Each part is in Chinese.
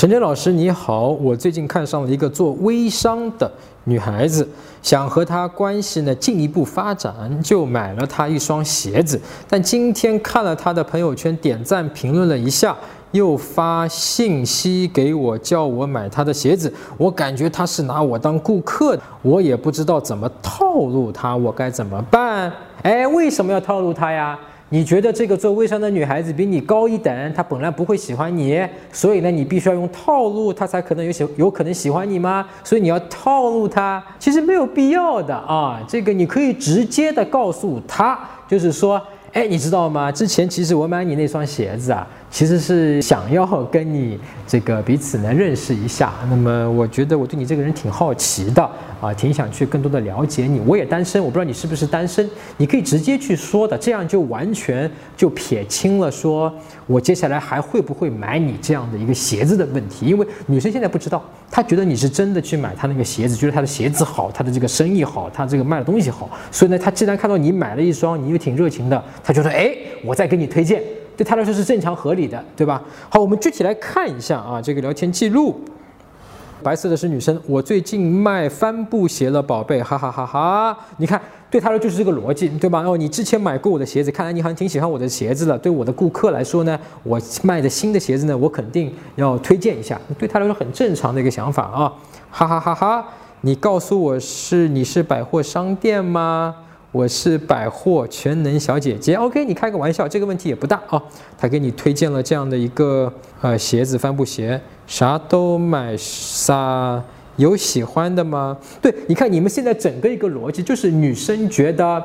陈真老师你好，我最近看上了一个做微商的女孩子，想和她关系呢进一步发展，就买了她一双鞋子。但今天看了她的朋友圈，点赞评论了一下，又发信息给我，叫我买她的鞋子。我感觉她是拿我当顾客，我也不知道怎么套路她，我该怎么办？哎，为什么要套路她呀？你觉得这个做微商的女孩子比你高一等，她本来不会喜欢你，所以呢，你必须要用套路，她才可能有喜有可能喜欢你吗？所以你要套路她，其实没有必要的啊。这个你可以直接的告诉她，就是说，哎，你知道吗？之前其实我买你那双鞋子啊，其实是想要跟你这个彼此呢认识一下。那么我觉得我对你这个人挺好奇的。啊，挺想去更多的了解你。我也单身，我不知道你是不是单身，你可以直接去说的，这样就完全就撇清了说我接下来还会不会买你这样的一个鞋子的问题。因为女生现在不知道，她觉得你是真的去买她那个鞋子，觉得她的鞋子好，她的这个生意好，她这个卖的东西好，所以呢，她既然看到你买了一双，你又挺热情的，她觉得哎，我再给你推荐，对他来说是正常合理的，对吧？好，我们具体来看一下啊，这个聊天记录。白色的是女生，我最近卖帆布鞋了，宝贝，哈哈哈哈！你看，对他来说就是这个逻辑，对吧？哦，你之前买过我的鞋子，看来你好像挺喜欢我的鞋子的。对我的顾客来说呢，我卖的新的鞋子呢，我肯定要推荐一下。对他来说很正常的一个想法啊，哈哈哈哈！你告诉我是你是百货商店吗？我是百货全能小姐姐，OK，你开个玩笑，这个问题也不大啊。他给你推荐了这样的一个呃鞋子，帆布鞋，啥都买啥，有喜欢的吗？对，你看你们现在整个一个逻辑就是女生觉得。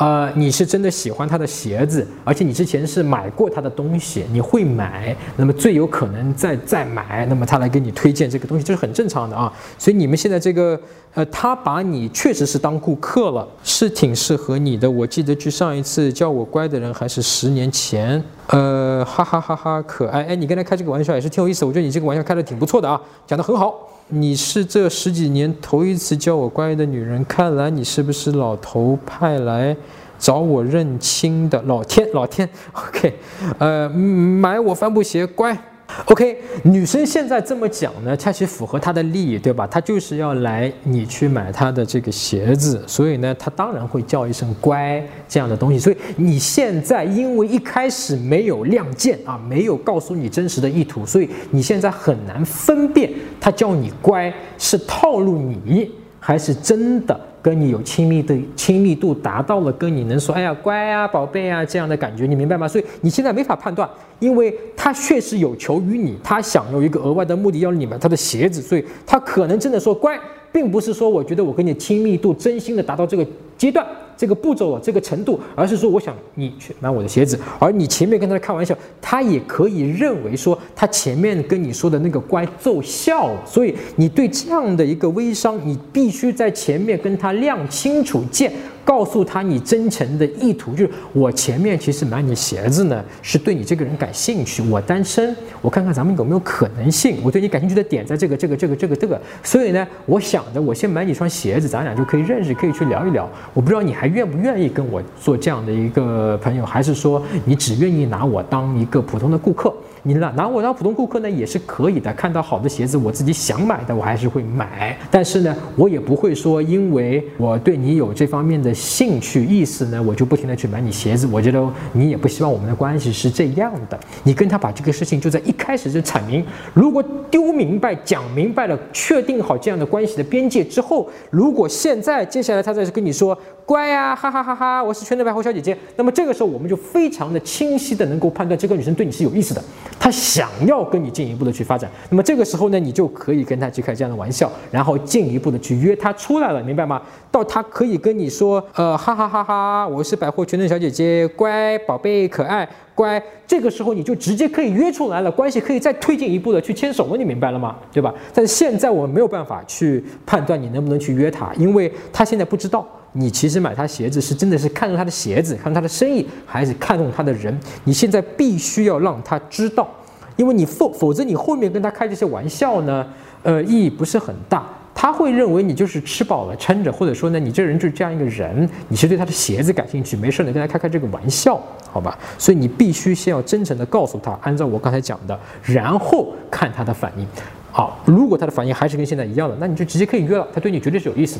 呃，你是真的喜欢他的鞋子，而且你之前是买过他的东西，你会买，那么最有可能再再买，那么他来给你推荐这个东西，这是很正常的啊。所以你们现在这个，呃，他把你确实是当顾客了，是挺适合你的。我记得去上一次叫我乖的人还是十年前，呃，哈哈哈哈，可爱。哎，你跟他开这个玩笑也是挺有意思，我觉得你这个玩笑开的挺不错的啊，讲的很好。你是这十几年头一次叫我乖的女人，看来你是不是老头派来找我认亲的？老天，老天，OK，呃，买我帆布鞋，乖。OK，女生现在这么讲呢，恰恰符合她的利益，对吧？她就是要来你去买她的这个鞋子，所以呢，她当然会叫一声乖这样的东西。所以你现在因为一开始没有亮剑啊，没有告诉你真实的意图，所以你现在很难分辨她叫你乖是套路你，还是真的。跟你有亲密的亲密度达到了，跟你能说哎呀乖啊宝贝啊这样的感觉，你明白吗？所以你现在没法判断，因为他确实有求于你，他想有一个额外的目的，要你买他的鞋子，所以他可能真的说乖，并不是说我觉得我跟你亲密度真心的达到这个阶段。这个步骤啊，这个程度，而是说我想你去买我的鞋子，而你前面跟他开玩笑，他也可以认为说他前面跟你说的那个乖奏效了，所以你对这样的一个微商，你必须在前面跟他亮清楚见。告诉他你真诚的意图，就是我前面其实买你鞋子呢，是对你这个人感兴趣。我单身，我看看咱们有没有可能性。我对你感兴趣的点在这个、这个、这个、这个、这个。所以呢，我想着我先买你双鞋子，咱俩就可以认识，可以去聊一聊。我不知道你还愿不愿意跟我做这样的一个朋友，还是说你只愿意拿我当一个普通的顾客？你拿拿我当普通顾客呢也是可以的，看到好的鞋子，我自己想买的我还是会买，但是呢，我也不会说因为我对你有这方面的兴趣意思呢，我就不停的去买你鞋子。我觉得你也不希望我们的关系是这样的。你跟他把这个事情就在一开始就阐明，如果丢明白、讲明白了，确定好这样的关系的边界之后，如果现在接下来他再跟你说乖呀，哈哈哈哈，我是全能百货小姐姐，那么这个时候我们就非常的清晰的能够判断这个女生对你是有意思的。她想要跟你进一步的去发展，那么这个时候呢，你就可以跟她去开这样的玩笑，然后进一步的去约她出来了，明白吗？到她可以跟你说，呃，哈哈哈哈，我是百货全能小姐姐，乖宝贝可爱乖，这个时候你就直接可以约出来了，关系可以再推进一步的去牵手了，你明白了吗？对吧？但是现在我们没有办法去判断你能不能去约他，因为他现在不知道。你其实买他鞋子是真的是看中他的鞋子，看他的生意，还是看中他的人？你现在必须要让他知道，因为你否否则你后面跟他开这些玩笑呢，呃，意义不是很大。他会认为你就是吃饱了撑着，或者说呢，你这人就是这样一个人，你是对他的鞋子感兴趣，没事呢跟他开开这个玩笑好吧？所以你必须先要真诚的告诉他，按照我刚才讲的，然后看他的反应。好，如果他的反应还是跟现在一样的，那你就直接可以约了，他对你绝对是有意思。